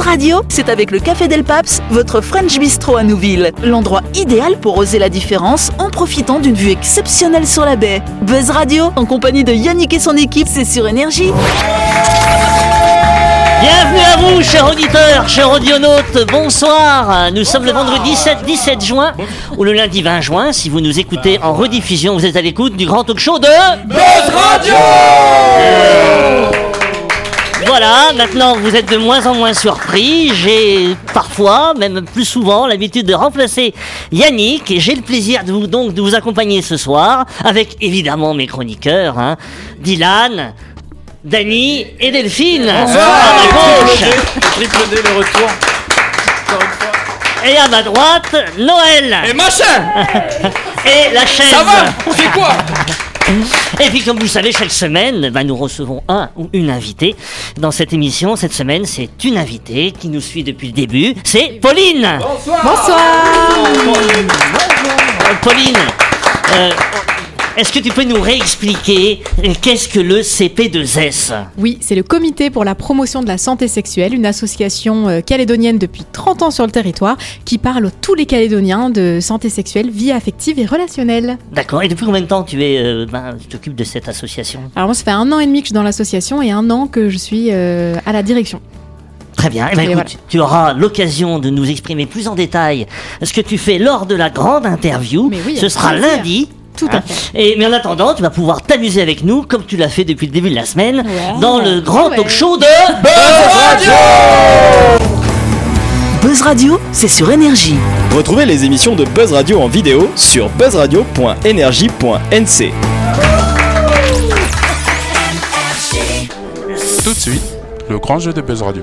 Buzz Radio, c'est avec le Café Del Paps, votre French Bistro à Nouville. L'endroit idéal pour oser la différence en profitant d'une vue exceptionnelle sur la baie. Buzz Radio, en compagnie de Yannick et son équipe, c'est sur Énergie. Bienvenue à vous, chers auditeurs, chers audionautes, bonsoir. Nous sommes le vendredi 7, 17 juin ou le lundi 20 juin. Si vous nous écoutez en rediffusion, vous êtes à l'écoute du grand talk show de Buzz Radio Voilà, maintenant vous êtes de moins en moins surpris. J'ai parfois, même plus souvent, l'habitude de remplacer Yannick. Et j'ai le plaisir de vous, donc de vous accompagner ce soir avec évidemment mes chroniqueurs, hein, Dylan. Dany et Delphine. À ma gauche. Triple D, le retour. Et à ma droite Noël. Et machin et la chaise. Ça va C'est quoi? Et puis comme vous le savez, chaque semaine, bah, nous recevons un ou une invitée. Dans cette émission, cette semaine, c'est une invitée qui nous suit depuis le début. C'est Pauline Euh, Pauline, euh, est-ce que tu peux nous réexpliquer euh, qu'est-ce que le CP2S Oui, c'est le Comité pour la promotion de la santé sexuelle, une association euh, calédonienne depuis 30 ans sur le territoire qui parle à tous les Calédoniens de santé sexuelle, vie affective et relationnelle. D'accord. Et depuis combien de temps tu es, euh, ben, tu t'occupes de cette association? Alors moi, ça fait un an et demi que je suis dans l'association et un an que je suis euh, à la direction. Très bien. Eh ben, écoute, voilà. tu auras l'occasion de nous exprimer plus en détail ce que tu fais lors de la grande interview. Oui, Ce sera plaisir. lundi. Tout à Hein. fait. Et, mais en attendant, tu vas pouvoir t'amuser avec nous, comme tu l'as fait depuis le début de la semaine, Ouais. dans le grand Ouais. talk show de... Buzz Radio, c'est sur Énergie. Retrouvez les émissions de Buzz Radio en vidéo sur buzzradio.energie.nc. Tout de suite, le grand jeu de Buzz Radio.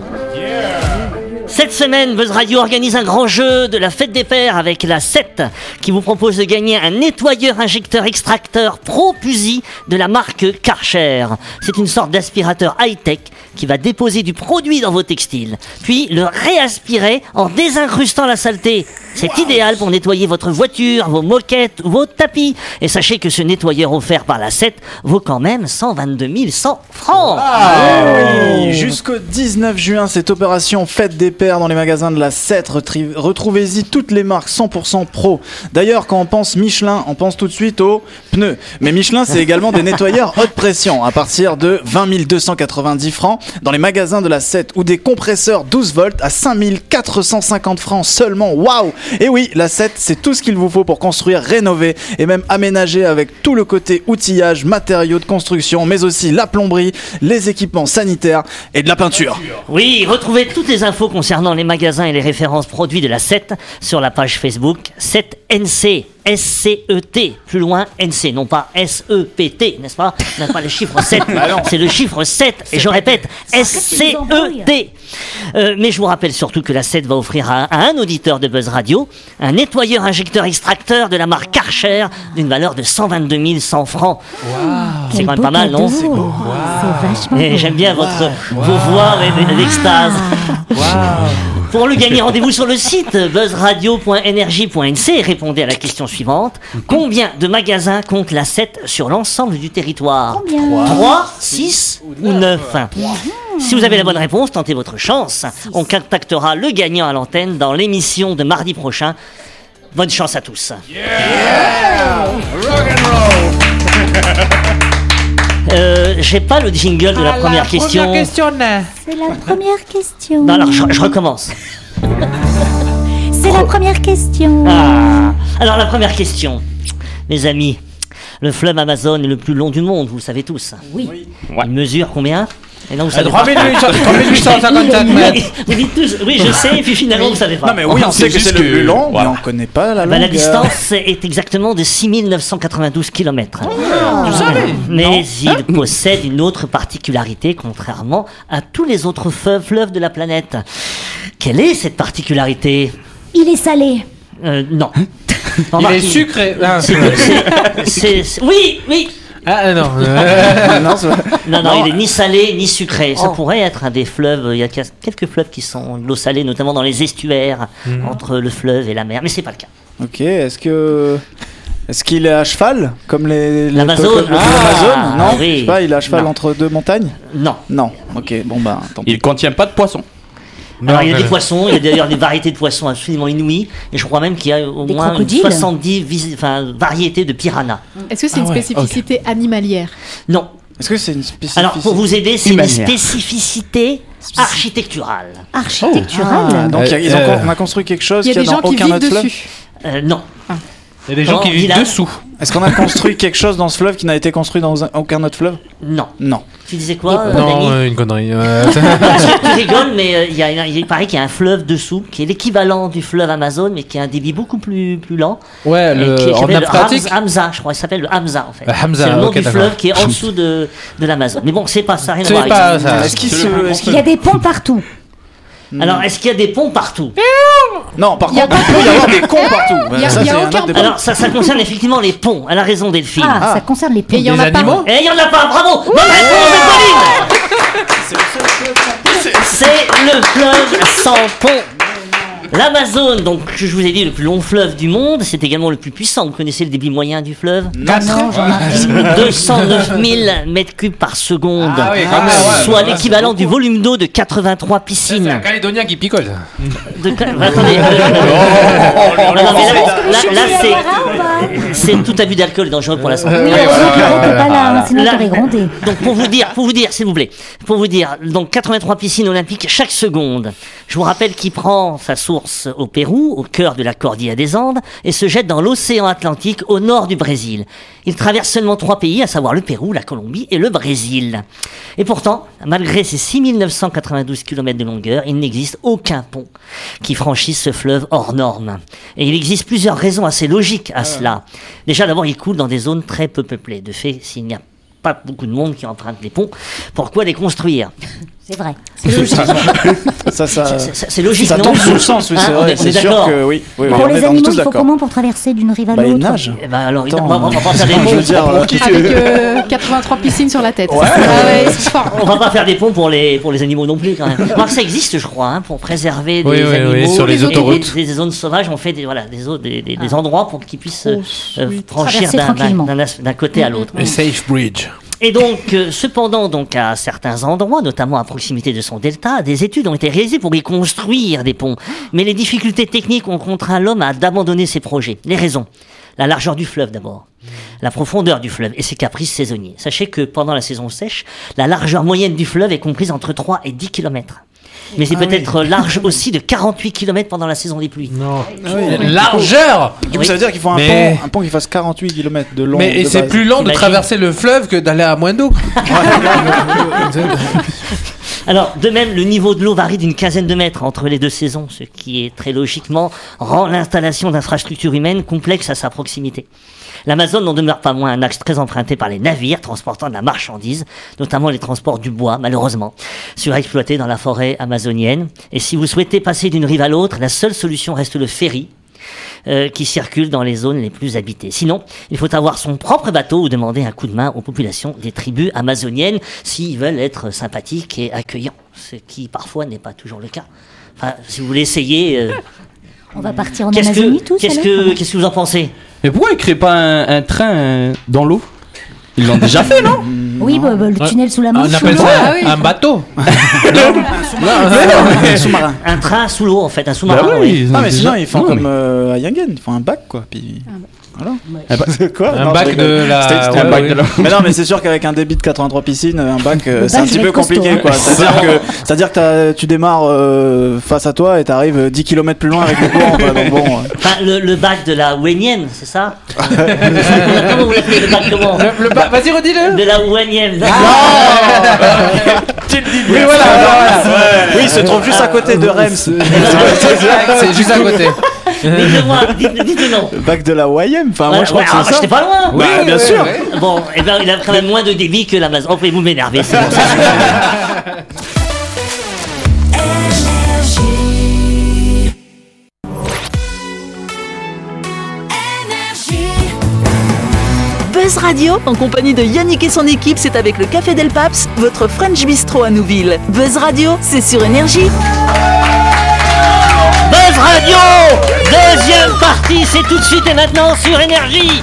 Cette semaine, Buzz Radio organise un grand jeu de la fête des pères avec la 7 qui vous propose de gagner un nettoyeur injecteur extracteur Pro Pusi de la marque Karcher. C'est une sorte d'aspirateur high-tech qui va déposer du produit dans vos textiles, puis le réaspirer en désincrustant la saleté. C'est idéal pour nettoyer votre voiture, vos moquettes vos tapis. Et sachez que ce nettoyeur offert par la 7 vaut quand même 122 100 francs. Oui, Jusqu'au 19 juin, cette opération Fête des Pères dans les magasins de la 7. Retri- Retrouvez-y toutes les marques 100% pro. D'ailleurs, quand on pense Michelin, on pense tout de suite aux pneus. Mais Michelin, c'est également des nettoyeurs haute pression à partir de 20 290 francs dans les magasins de la 7 ou des compresseurs 12 volts à 5 450 francs seulement. Waouh Et oui, la 7, c'est tout ce qu'il vous faut pour construire, rénover et même aménager avec tout le côté outillage, matériaux de construction, mais aussi la plomberie, les équipements sanitaires et de la peinture. Oui, retrouvez toutes les infos concernant les magasins et les références produits de la 7 sur la page Facebook 7NC. S-C-E-T, plus loin NC, non pas S-E-P-T, n'est-ce pas? Non pas le chiffre 7, c'est le chiffre 7, et je répète, S-C-E-T. Euh, mais je vous rappelle surtout que la 7 va offrir à, à un auditeur de Buzz Radio un nettoyeur injecteur extracteur de la marque Karcher d'une valeur de 122 100 francs. C'est quand même pas mal, non? C'est vachement et beau. j'aime bien votre, vos voix et l'extase. Pour le gagner, rendez-vous sur le site buzzradio.energie.nc et répondez à la question suivante. Combien de magasins compte la 7 sur l'ensemble du territoire? Combien? 3, 6 ou 9 Si vous avez la bonne réponse, tentez votre chance. On contactera le gagnant à l'antenne dans l'émission de mardi prochain. Bonne chance à tous. J'ai pas le jingle de la première question. C'est la première question. Non, alors je, je recommence. C'est la première question. Ah. Alors la première question, mes amis. Le fleuve Amazon est le plus long du monde, vous le savez tous. Oui. Il mesure combien? Et non, vous savez pas. 3855 mètres. Vous dites tous, oui, je sais, et puis finalement, vous savez pas. Non mais oui, on C'est sait que c'est le plus long, mais on connaît pas la Bah, la longueur. distance est exactement de 6992 km. Tu savais Mais il possède une autre particularité, contrairement à tous les autres fleuves de la planète. Quelle est cette particularité? Il est salé. Euh, Non. Il est sucré. Ah, Oui, oui, Ah non. non, Non, non, il est ni salé ni sucré. Oh. Ça pourrait être un des fleuves. Il y a quelques fleuves qui sont de l'eau salée, notamment dans les estuaires Mhm. entre le fleuve et la mer. Mais c'est pas le cas. Ok, est-ce que est-ce qu'il est à cheval comme les les L'Amazone. Ah, Non, oui. je sais pas, il est à cheval Non. entre deux montagnes? Non. Non. Ok, bon bah tant pis. Il contient pas de poisson. Alors il y a des poissons, il y a d'ailleurs des variétés de poissons absolument inouïes, et je crois même qu'il y a au Des moins crocodiles 70 vis- enfin, variétés de piranhas. Est-ce que c'est Ah une ouais, spécificité animalière? Non. Est-ce que c'est une spécificité Alors pour vous aider, c'est une spécificité architecturale. Architecturale. Ah, donc a- ils ont, Euh, on a construit quelque chose Il y a y a gens dans qui aucun vivent autre dessus. Euh, non. Il y a des gens qui vivent a- dessous. Est-ce qu'on a construit quelque chose dans ce fleuve qui n'a été construit dans un- aucun autre fleuve? Non. Non. Tu disais quoi, euh, Non, Dany euh, une connerie. euh, tu rigoles, mais euh, il y a, il paraît qu'il y a un fleuve dessous qui est l'équivalent du fleuve Amazon, mais qui a un débit beaucoup plus, plus lent. ouais, et qui- le, qui en s'appelle le Atlantique. Hamza, Hamza, je crois, il s'appelle le Hamza en fait. Euh, Hamza, c'est le nom ok, du d'accord. fleuve qui est en dessous de, de l'Amazon. Mais bon, c'est pas ça, rien à C'est voir avec pas ça. Est-ce qu'il se. Il y a des ponts partout? Alors, est-ce qu'il y a des ponts partout Non, par Il y a contre, il peut y avoir des cons partout. Il y a- Ça, il y a c'est un aucun autre débat. Alors, ça, ça concerne effectivement les ponts. Elle a raison, Delphine. Ah, ça concerne les ponts. Et il y en a pas. animaux il y en a pas, bravo Bonne réponse de Pauline C'est le fleuve sans pont. L'Amazone, donc je vous ai dit le plus long fleuve du monde, c'est également le plus puissant. Vous connaissez le débit moyen du fleuve? Non, Jean-Marie. 209 000 mètres cubes par seconde, Ah oui, quand même, ouais, soit bah, l'équivalent du volume d'eau de 83 C'est un piscines. Calédonien qui picole. De... Attendez, euh, non, mais là, là- là, c'est- c'est tout abus d'alcool dangereux pour la santé. Oui, heureusement que Pierrot n'était pas là, hein, sinon Là- t'aurais grondé. Donc pour vous dire, pour vous dire, s'il vous plaît, pour vous dire, donc 83 piscines olympiques chaque seconde. Je vous rappelle qu'il prend sa source au Pérou, au cœur de la cordillère des Andes, et se jette dans l'océan Atlantique au nord du Brésil. Il traverse seulement trois pays, à savoir le Pérou, la Colombie et le Brésil. Et pourtant, malgré ses 6992 km de longueur, il n'existe aucun pont qui franchisse ce fleuve hors norme. Et il existe plusieurs raisons assez logiques à cela. Déjà, d'abord, il coule dans des zones très peu peuplées. De fait, s'il n'y a pas beaucoup de monde qui emprunte les ponts, pourquoi les construire? C'est vrai. Ça, ça. C'est- C'est c'est logique, Ça tombe sous le sens, oui, Hein, c'est vrai. C'est sûr que oui. Pour les animaux, il faut comment pour traverser d'une rive à Bah, ils l'autre nagent. Eh ben alors, Attends, on va, pas faire des ponts. euh, Avec euh, 83 piscines sur la tête. Ouais. Ah c'est. On va pas faire des ponts pour les, pour les animaux non plus quand même. Alors, ça existe, je crois, hein, pour préserver des animaux oui, sur les autoroutes. Des, des zones sauvages. On fait des, voilà, des, zo- des, des- des endroits pour qu'ils puissent euh, euh, franchir Traverser d'un- côté à l'autre. A safe bridge. Et donc, euh, cependant, donc à certains endroits, notamment à proximité de son delta, des études ont été réalisées pour y construire des ponts. Mais les difficultés techniques ont contraint l'homme à d'abandonner ses projets. Les raisons la largeur du fleuve d'abord, la profondeur du fleuve et ses caprices saisonniers. Sachez que pendant la saison sèche, la largeur moyenne du fleuve est comprise entre 3 et 10 km. Mais c'est peut-être large aussi de 48 km pendant la saison des pluies. Non. Ah oui. Largeur Du coup, Oui. ça veut dire qu'il faut un Mais- pont, un pont qui fasse 48 km de long. Mais et c'est plus lent de traverser le fleuve que d'aller à moins d'eau. Alors, de même, le niveau de l'eau varie d'une quinzaine de mètres entre les deux saisons, ce qui est très logiquement rend l'installation d'infrastructures humaines complexe à sa proximité. L'Amazone n'en demeure pas moins un axe très emprunté par les navires transportant de la marchandise, notamment les transports du bois, malheureusement, surexploités dans la forêt amazonienne. Et si vous souhaitez passer d'une rive à l'autre, la seule solution reste le ferry, euh, qui circule dans les zones les plus habitées. Sinon, il faut avoir son propre bateau ou demander un coup de main aux populations des tribus amazoniennes s'ils veulent être sympathiques et accueillants, ce qui parfois n'est pas toujours le cas. Enfin, si vous voulez essayer, euh, On va partir en Amazonie que, tous qu'est-ce que, qu'est-ce que vous en pensez Mais pourquoi ils créent pas un, un train euh, dans l'eau? Ils l'ont déjà fait, non? Oui, bah, bah, le tunnel sous la On Manche. appelle sous l'eau. ça Ah oui. un bateau. Un sous-marin. Un train sous l'eau, en fait, un sous-marin. Bah oui, oui. mais déjà- sinon, ils font Non, comme mais- euh, à Yangen, ils font un bac, quoi. Puis. Voilà. Un bac- Quoi Un Non, bac de la- ouais, un bac ouais. de la- Mais non, mais c'est sûr qu'avec un débit de 83 piscines, un bac, euh, Le c'est un bac, petit peu compliqué, hein. quoi. C'est-à-dire que, c'est-à-dire que t'as- tu démarres euh, face à toi et t'arrives 10 km plus loin avec le courant, quoi. Donc bon. euh. Enfin, le, le bac de la Wenienne, c'est ça Comment vous l'appelez le bac comment Le, le Vas-y, redis-le. De la Wenienne. Oui, voilà, voilà, voilà. Oui, il se trouve juste à côté de Reims. C'est juste à côté. Dites-moi, dites, dites le nom. Le bac de la Wayem. Enfin, moi, je crois ouais, que c'est bah, ça. j'étais pas loin. Oui, Ouais, bien ouais, sûr. ouais. Bon, eh ben, il a quand même moins de débit que l'Amazon. Oh, vous m'énerver, c'est bon, ça. Buzz Radio, en compagnie de Yannick et son équipe, c'est avec le Café Del Paps, votre French Bistro à Nouville. Buzz Radio, c'est sur Énergie. Buzz Radio Deuxième partie, c'est tout de suite et maintenant sur Énergie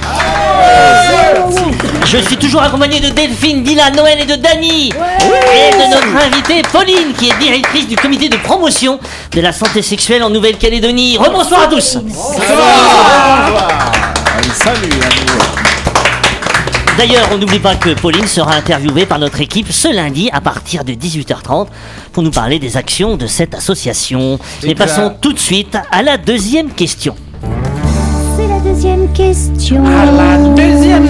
Je suis toujours accompagné de Delphine, Dylan, Noël et de Dany. Et de notre invitée Pauline, qui est directrice du comité de promotion de la santé sexuelle en Nouvelle-Calédonie. Rebonsoir à tous. D'ailleurs, on n'oublie pas que Pauline sera interviewée par notre équipe ce lundi à partir de 18h30 pour nous parler des actions de cette association. Mais passons tout de suite à la deuxième question. C'est la deuxième question. Deuxième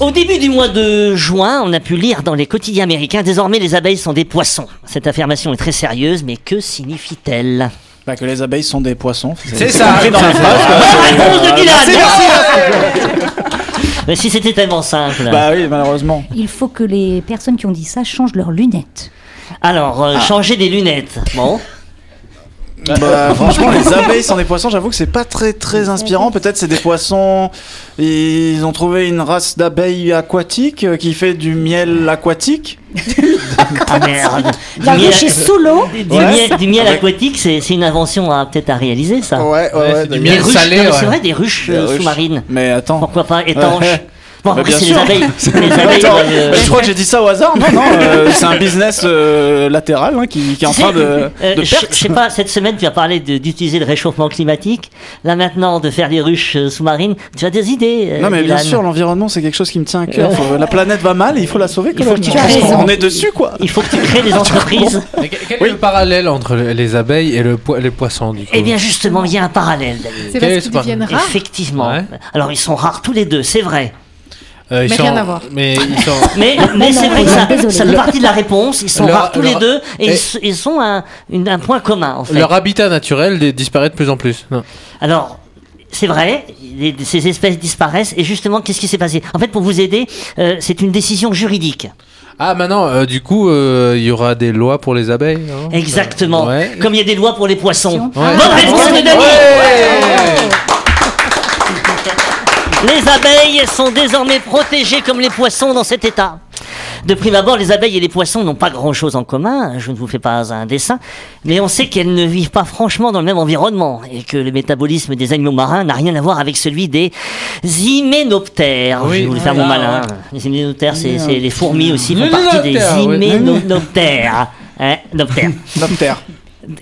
Au début du mois de juin, on a pu lire dans les quotidiens américains Désormais les abeilles sont des poissons. Cette affirmation est très sérieuse, mais que signifie-t-elle? Bah, que les abeilles sont des poissons. C'est ça. dans la phrase. réponse de Dylan Merci, Mais si c'était tellement simple. Bah oui, malheureusement. Il faut que les personnes qui ont dit ça changent leurs lunettes. Alors, euh, changer des lunettes. Bon. Bah, franchement, les abeilles sont des poissons, j'avoue que c'est pas très très inspirant. Peut-être c'est des poissons. Ils ont trouvé une race d'abeilles aquatiques euh, qui fait du miel aquatique. Ah merde. Du La miel- ruche est sous l'eau. Du, Ouais. miel, du miel aquatique, c'est c'est une invention à peut-être à réaliser ça. Ouais, ouais, ouais. du Des miel ruches, salé, non, mais ouais. c'est vrai, des ruches Des euh, ruches. sous-marines. Mais attends. Pourquoi pas étanches Ouais. Bon, Bah, après, bien c'est les sûr. abeilles. Les abeilles Attends, doivent, euh, je crois que j'ai dit ça au hasard. Non, non, euh, c'est un business euh, latéral hein, qui, qui est en train sais, de, euh, de je perdre. je sais pas, cette semaine tu as parlé de- d'utiliser le réchauffement climatique. Là maintenant, de faire des ruches euh, sous-marines. Tu as des idées euh, Non mais bien Dylan sûr, l'environnement c'est quelque chose qui me tient à cœur. Euh. Faut- La planète va mal et il faut la sauver quand Il faut même. que tu raison. On est dessus quoi. Il faut que tu crées des entreprises. Mais quel quel est le parallèle entre le- les abeilles et le po- les poissons du coup? Eh bien justement, il y a un parallèle. David. C'est Quel est parce ce qu'ils deviennent rares. Effectivement. Ouais. Alors ils sont rares tous les deux, c'est vrai. Euh, ils Mais sont- rien à voir. Mais ils sont. Mais, mais non, c'est vrai que ça, fait partie de la réponse. Ils sont Leur- rares tous les deux et, et- ils ils sont un, une- un point commun en fait. Leur habitat naturel di- disparaît de plus en plus. Non. Alors, c'est vrai, les- ces espèces disparaissent. Et justement, qu'est-ce qui s'est passé? En fait, pour vous aider, euh, c'est une décision juridique. Ah, maintenant, euh, du coup, euh, il y aura des lois pour les abeilles. non? Exactement. Ouais. Comme il y a des lois pour les poissons. Ouais. Dany Ouais. Les abeilles sont désormais protégées comme les poissons dans cet état. De prime abord, les abeilles et les poissons n'ont pas grand-chose en commun, je ne vous fais pas un dessin, mais on sait qu'elles ne vivent pas franchement dans le même environnement et que le métabolisme des animaux marins n'a rien à voir avec celui des hyménoptères. Oui. Je vais vous faire mon malin. Les hyménoptères, c'est les fourmis aussi font partie des Hyménoptères. Hein, noptères.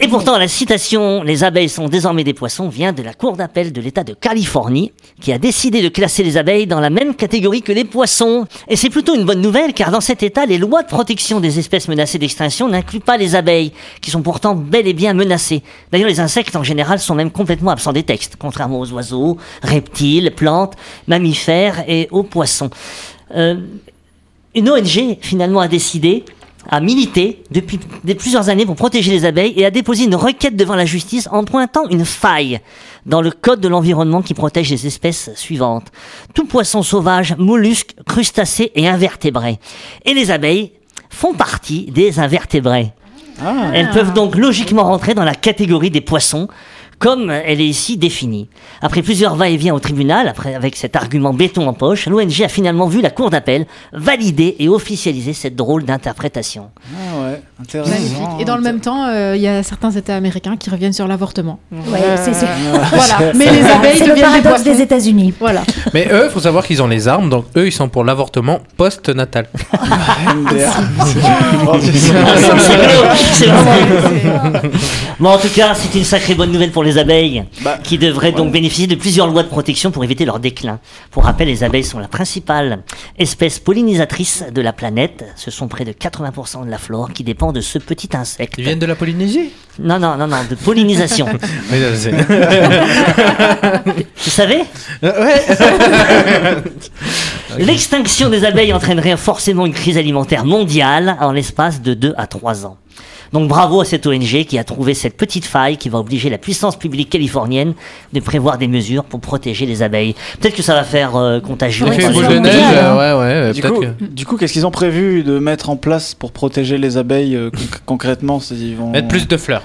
Et pourtant, la citation Les abeilles sont désormais des poissons vient de la Cour d'appel de l'État de Californie, qui a décidé de classer les abeilles dans la même catégorie que les poissons. Et c'est plutôt une bonne nouvelle, car dans cet État, les lois de protection des espèces menacées d'extinction n'incluent pas les abeilles, qui sont pourtant bel et bien menacées. D'ailleurs, les insectes en général sont même complètement absents des textes, contrairement aux oiseaux, reptiles, plantes, mammifères et aux poissons. Euh, une ONG finalement a décidé, a milité depuis plusieurs années pour protéger les abeilles et a déposé une requête devant la justice en pointant une faille dans le code de l'environnement qui protège les espèces suivantes. Tout poisson sauvage, mollusque, crustacé et invertébré. Et les abeilles font partie des invertébrés. Elles peuvent donc logiquement rentrer dans la catégorie des poissons, comme elle est ici définie. Après plusieurs va-et-vient au tribunal, après, avec cet argument béton en poche, l'ONG a finalement vu la cour d'appel valider et officialiser cette drôle d'interprétation. Ah intéressant. Et dans le même temps, euh, il y a certains États américains qui reviennent sur l'avortement. Ouais, c'est c'est- Voilà. Mais les abeilles c'est le deviennent des paradoxe des États-Unis. Voilà. Mais eux, faut savoir qu'ils ont les armes, donc eux, ils sont pour l'avortement post-natal. Bon, en tout cas, c'est une sacrée bonne nouvelle pour les abeilles, Bah, qui devraient donc bénéficier de plusieurs lois de protection pour éviter leur déclin. Pour rappel, les abeilles sont la principale espèce pollinisatrice de la planète. Ce sont près de 80% de la flore qui dépend de ce petit insecte. Ils viennent de la Polynésie? Non, non, non, non, de pollinisation. Oui, je sais. Vous savez? L'extinction des abeilles entraînerait forcément une crise alimentaire mondiale en l'espace de 2 à 3 ans. Donc bravo à cette ONG qui a trouvé cette petite faille qui va obliger la puissance publique californienne de prévoir des mesures pour protéger les abeilles. Peut-être que ça va faire euh, Effet ça boule de neige, euh, ouais, ouais, Du coup, que- du coup, qu'est-ce qu'ils ont prévu de mettre en place pour protéger les abeilles euh, conc- concrètement ils vont... Mettre plus de fleurs.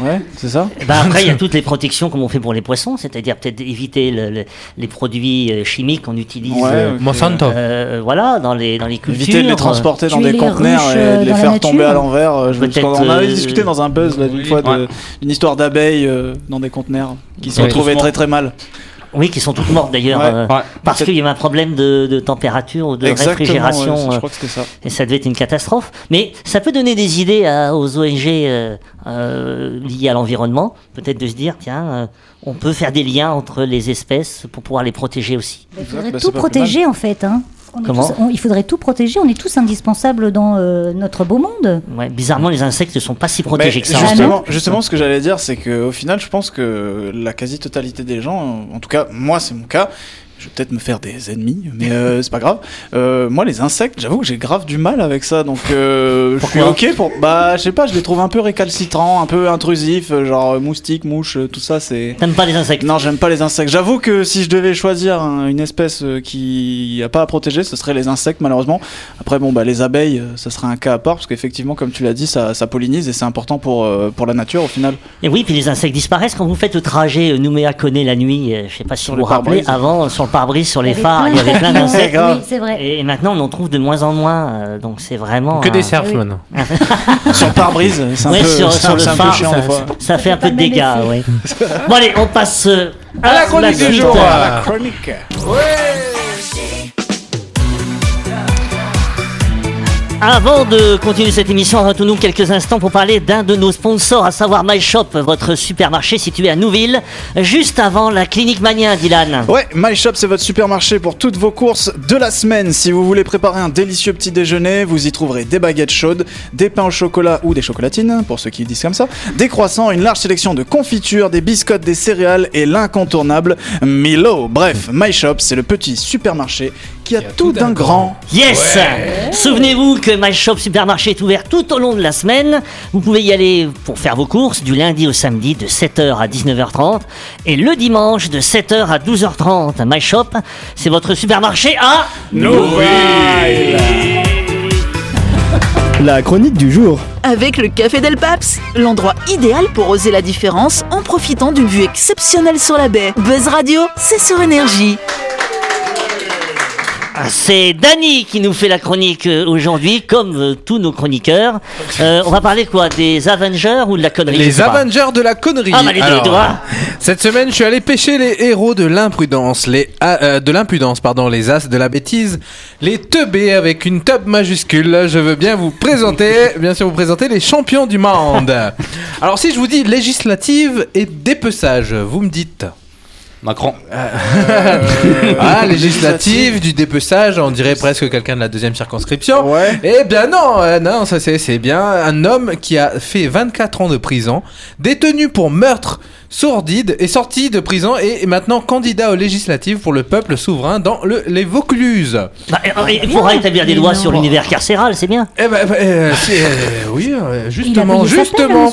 Ouais, c'est ça ben après, il y a toutes les protections comme on fait pour les poissons, c'est-à-dire peut-être éviter le- le- les produits euh, chimiques qu'on utilise. Ouais, euh. Monsanto. euh, voilà, dans les dans les cultures. Éviter de les transporter dans des conteneurs et de les faire tomber à l'envers. en avait discuté dans un buzz là, d'une oui, fois ouais. d'une histoire d'abeilles euh, dans des conteneurs qui se Ouais. retrouvaient très très mal. Oui, qui sont toutes mortes d'ailleurs, Ouais. euh, Ouais. parce qu'il y avait un problème de, de température ou de Exactement, réfrigération. ouais, euh, je crois que ça. et ça devait être une catastrophe. Mais ça peut donner des idées à- aux ONG euh, euh, liées à l'environnement, peut-être de se dire, tiens, euh, on peut faire des liens entre les espèces pour pouvoir les protéger aussi. Il faudrait bah, tout protéger en fait. Hein. On est Comment tous- on- il faudrait tout protéger. On est tous indispensables dans euh, notre beau monde. Ouais, bizarrement, les insectes ne sont pas si protégés Mais que ça. justement, justement, ce que j'allais dire, c'est qu'au final, je pense que la quasi-totalité des gens, en tout cas, moi, c'est mon cas. Je vais peut-être me faire des ennemis, mais euh, c'est pas grave. Euh, moi, les insectes, j'avoue que j'ai grave du mal avec ça, donc euh, je suis ok pour. Bah, je sais pas, je les trouve un peu récalcitrants, un peu intrusifs, euh, genre moustiques, mouches, tout ça, c'est. T'aimes pas les insectes Non, j'aime pas les insectes. J'avoue que si je devais choisir un- une espèce qui a pas à protéger, ce serait les insectes, malheureusement. Après, bon, bah, les abeilles, ça serait un cas à part, parce qu'effectivement, comme tu l'as dit, ça, ça pollinise et c'est important pour, pour la nature au final. Et oui, puis les insectes disparaissent quand vous faites le trajet Nouméa-Connaît la nuit. je sais pas si Sur vous vous rappelez, avant, sur pare-brise, sur les phares, il y avait plein d'insectes. Oui, c'est vrai. Et maintenant, on en trouve de moins en moins. euh, donc c'est vraiment. Que un- des cerfs oui. maintenant. Sur le pare-brise, c'est un, Ouais, peu, sur, c'est sur un- le c'est un peu phare, chiant ça, des fois. ça- ça fait un peu de dégâts, ouais. bon allez, on passe euh, à, la chronique du suite. jour. Ah. chronique. Avant de continuer cette émission, retournons quelques instants pour parler d'un de nos sponsors, à savoir MyShop, votre supermarché situé à Nouville, juste avant la clinique Mania, Dylan. Ouais, My Shop, c'est votre supermarché pour toutes vos courses de la semaine. Si vous voulez préparer un délicieux petit déjeuner, vous y trouverez des baguettes chaudes, des pains au chocolat ou des chocolatines, pour ceux qui disent comme ça, des croissants, une large sélection de confitures, des biscottes, des céréales et l'incontournable Milo. Bref, My Shop, c'est le petit supermarché qui a tout d'un grand. Yes Souvenez-vous que My Shop Supermarché est ouvert tout au long de la semaine. Vous pouvez y aller pour faire vos courses du lundi au samedi de 7h à 19h30 et le dimanche de 7h à 12h30. My Shop, c'est votre supermarché à La chronique du jour. Avec le Café Del Paps, l'endroit idéal pour oser la différence en profitant d'une vue exceptionnelle sur la baie. Buzz Radio, c'est sur énergie. C'est Dany qui nous fait la chronique euh, aujourd'hui, comme euh, tous nos chroniqueurs. Euh, on va parler quoi Des Avengers ou de la connerie Les. Avengers de la connerie. Ah, bah, les Alors. Cette semaine, je suis allé pêcher les héros de l'imprudence, les a- euh, de pardon, les as de la bêtise, les teubés avec une tub majuscule. Je veux bien vous présenter, bien sûr vous présenter les champions du monde. Alors si je vous dis législative et dépeçage, vous me dites Macron. ah législative du dépeçage, on dirait presque quelqu'un de la deuxième circonscription. Ouais. Eh bien non, euh, non, ça c'est c'est bien un homme qui a fait 24 ans de prison, détenu pour meurtre sordide, est sorti de prison et est maintenant candidat aux législatives pour le peuple souverain dans le, les Vaucluse. Bah, et- et il faudra établir des lois sur l'univers carcéral, c'est bien. Eh ben, ben, euh, euh, oui, euh, Il a justement, peine, justement.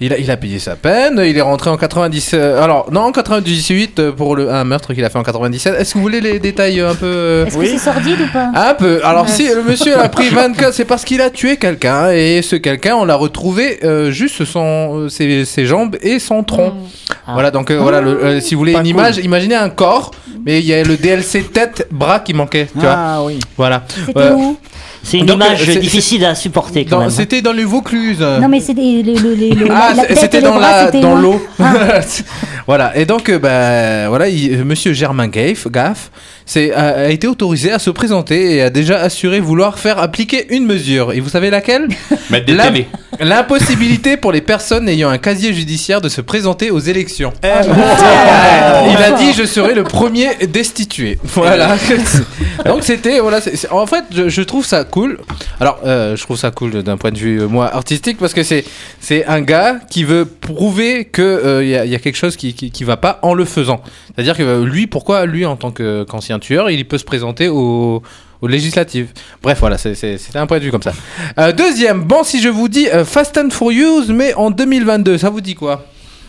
Il a, il a payé sa peine, il est rentré en 90. euh, alors, non, en 98 euh, pour le, un meurtre qu'il a fait en 97. Est-ce que vous voulez les détails euh, un peu. euh, Est-ce que c'est sordide ou pas un peu. Alors si le monsieur a pris 24, c'est parce qu'il a tué quelqu'un et ce quelqu'un, on l'a retrouvé euh, juste son, euh, ses, ses jambes et son tronc. Yeah. Voilà donc euh, voilà le- euh, si vous voulez Pas une cool. image, imaginez un corps, mais il y a le DLC tête bras qui manquait. Tu vois. Ah oui. Voilà. C'était Euh, où C'est une Donc, euh, image c'est- difficile à supporter quand même. C'était dans le Vaucluse. Non mais c'est des- le, le- le- le- Ah, la- c'est- tête c'était les dans bras, la c'était dans où l'eau. Ah. voilà. Et donc euh, bah voilà, il- euh, monsieur Germain Gaff, Gaff c'est a, a été autorisé à se présenter et a déjà assuré vouloir faire appliquer une mesure. Et vous savez laquelle Mettre des La- télés. L'impossibilité pour les personnes ayant un casier judiciaire de se présenter aux Eh, Ouais, Il a dit je serai le premier destitué. Voilà. Donc c'était voilà. c'est- c'est- en fait, je, je trouve ça cool. Alors, euh, je trouve ça cool d'un point de vue euh, moi artistique parce que c'est c'est un gars qui veut prouver que euh, il y, a, il y a quelque chose qui, qui qui va pas en le faisant. C'est-à-dire que euh, lui, pourquoi lui en tant que- qu'ancien tueur, il peut se présenter au aux législatives. Bref, voilà, c'est- c'est- c'était un point de vue comme ça. Euh, deuxième, bon, si je vous dis euh, Fast and Furious, mais en 2022, ça vous dit quoi?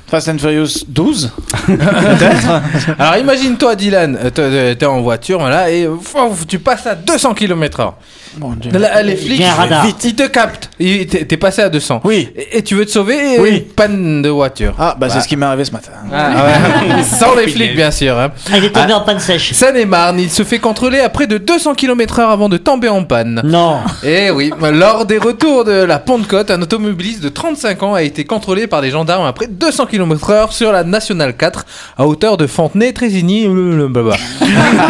Fast and Furious 12 Alors imagine-toi Dylan, euh, t'es- t'es en voiture voilà, et euh, fouf, tu passes à 200 km/h. Mon Dieu. Là, les flics, Il vite, ils te captent. T'es t'es passé à 200. Oui. Et, et tu veux te sauver Oui. Panne de voiture. Ah, bah c'est ce qui m'est arrivé ce matin. Ah, ouais. Sans les flics, bien sûr. hein. Ah, il est tombé en panne sèche. Seine-et-Marne, il se fait contrôler à près de 200 km/h avant de tomber en panne. Non. Et oui, lors des retours de la Pentecôte, un automobiliste de 35 ans a été contrôlé par des gendarmes à près de 200 km/h sur la Nationale 4 à hauteur de Fontenay, Trésigny, blablabla.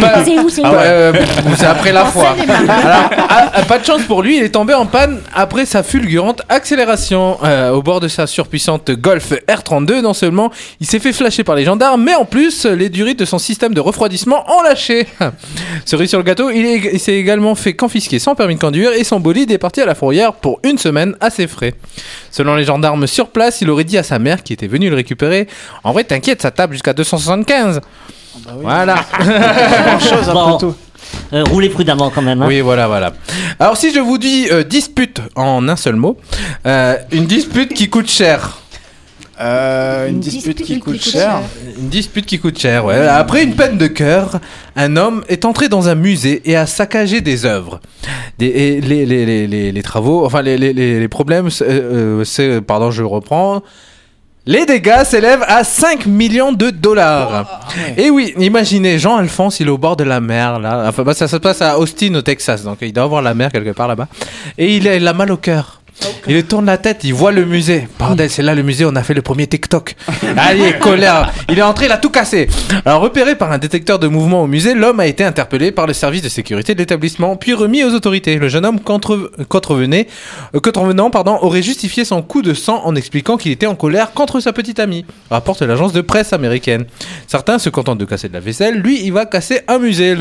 Pas- C'est où, c'est Ah où ouais, euh, c'est après la foi. Alors, ah, ah, pas de chance pour lui, il est tombé en panne après sa fulgurante accélération euh, au bord de sa surpuissante Golf R32. Non seulement il s'est fait flasher par les gendarmes, mais en plus les durites de son système de refroidissement ont lâché. Cerise sur le gâteau, il, est- il s'est également fait confisquer son permis de conduire et son bolide est parti à la fourrière pour une semaine à ses frais. Selon les gendarmes sur place, il aurait dit à sa mère qui était venue le récupérer En vrai, t'inquiète, ça tape jusqu'à 275. Voilà. chose Bon. après tout. Euh, roulez prudemment quand même. hein. Oui, voilà, voilà. Alors, si je vous dis euh, dispute en un seul mot, euh, une dispute qui coûte cher. Euh, une dispute qui coûte cher. Une dispute qui coûte cher, ouais. Après une peine de cœur, un homme est entré dans un musée et a saccagé des œuvres. Des, et les, les, les, les, les travaux, enfin les, les, les, les problèmes, c'est, euh, c'est, pardon, je reprends. Les dégâts s'élèvent à 5 millions de dollars. Et oui, imaginez, Jean-Alphonse, il est au bord de la mer, là. Enfin, bah, ça se passe à Austin, au Texas, donc il doit avoir la mer quelque part là-bas. Et il, a- il a mal au cœur. Il tourne la tête, il voit le musée. Bordel, c'est là le musée, on a fait le premier TikTok. Allez, colère. Il est entré, il a tout cassé. Alors, repéré par un détecteur de mouvement au musée, l'homme a été interpellé par le service de sécurité de l'établissement, puis remis aux autorités. Le jeune homme contre- contrevenait, euh, contrevenant pardon, aurait justifié son coup de sang en expliquant qu'il était en colère contre sa petite amie, rapporte l'agence de presse américaine. Certains se contentent de casser de la vaisselle, lui, il va casser un musée.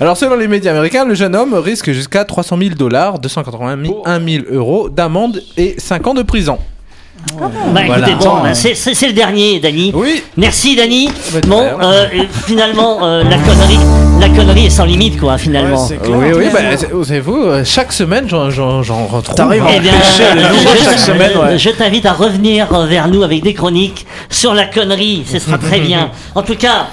Alors, selon les médias américains, le jeune homme risque jusqu'à 300 000 dollars, 281 000 euros d'amende et 5 ans de prison. Bah Voilà. écoutez, bon, bah, c'est- c'est c'est le dernier, Dany. Oui. Merci, Dany. Bah, de Bon, euh, finalement, euh, la connerie, la connerie est sans limite, quoi, finalement. Ouais, c'est clair. Oui, oui, bah, c'est- savez-vous, euh, chaque semaine, j'en- j'en j'en retrouve. T'arrives à Eh bien, je- chaque semaine, ouais. je t'invite à revenir vers nous avec des chroniques sur la connerie. Ce sera très bien. En tout cas,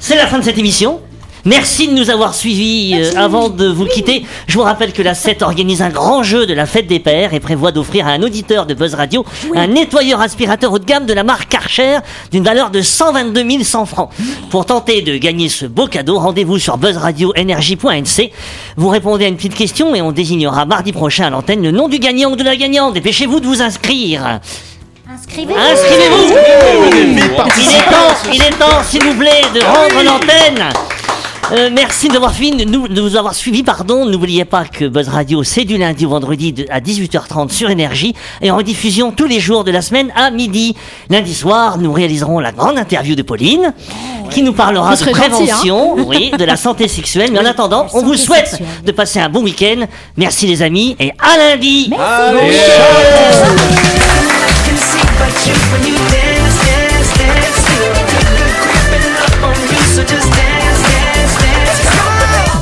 c'est la fin de cette émission. Merci de nous avoir suivis euh, avant de vous quitter. Je vous rappelle que la 7 organise un grand jeu de la fête des pères et prévoit d'offrir à un auditeur de Buzz Radio un nettoyeur aspirateur haut de gamme de la marque Karcher d'une valeur de 122 100 francs. Pour tenter de gagner ce beau cadeau, rendez-vous sur buzzradioenergie.nc. Vous répondez à une petite question et on désignera mardi prochain à l'antenne le nom du gagnant ou de la gagnante. Dépêchez-vous de vous inscrire. Inscrivez-vous. Inscrivez-vous Il est temps, il est temps, s'il vous plaît, de rendre l'antenne Euh, merci de nous avoir suivi, de nous, de nous avoir suivis, pardon. N'oubliez pas que Buzz Radio, c'est du lundi au vendredi de- à 18h30 sur Énergie et en rediffusion tous les jours de la semaine à midi. Lundi soir, nous réaliserons la grande interview de Pauline qui nous parlera Vous de serez gentil, prévention, oui, de la santé sexuelle. Mais en attendant, on vous santé souhaite sexuelle. de passer un bon week-end. Merci les amis et à lundi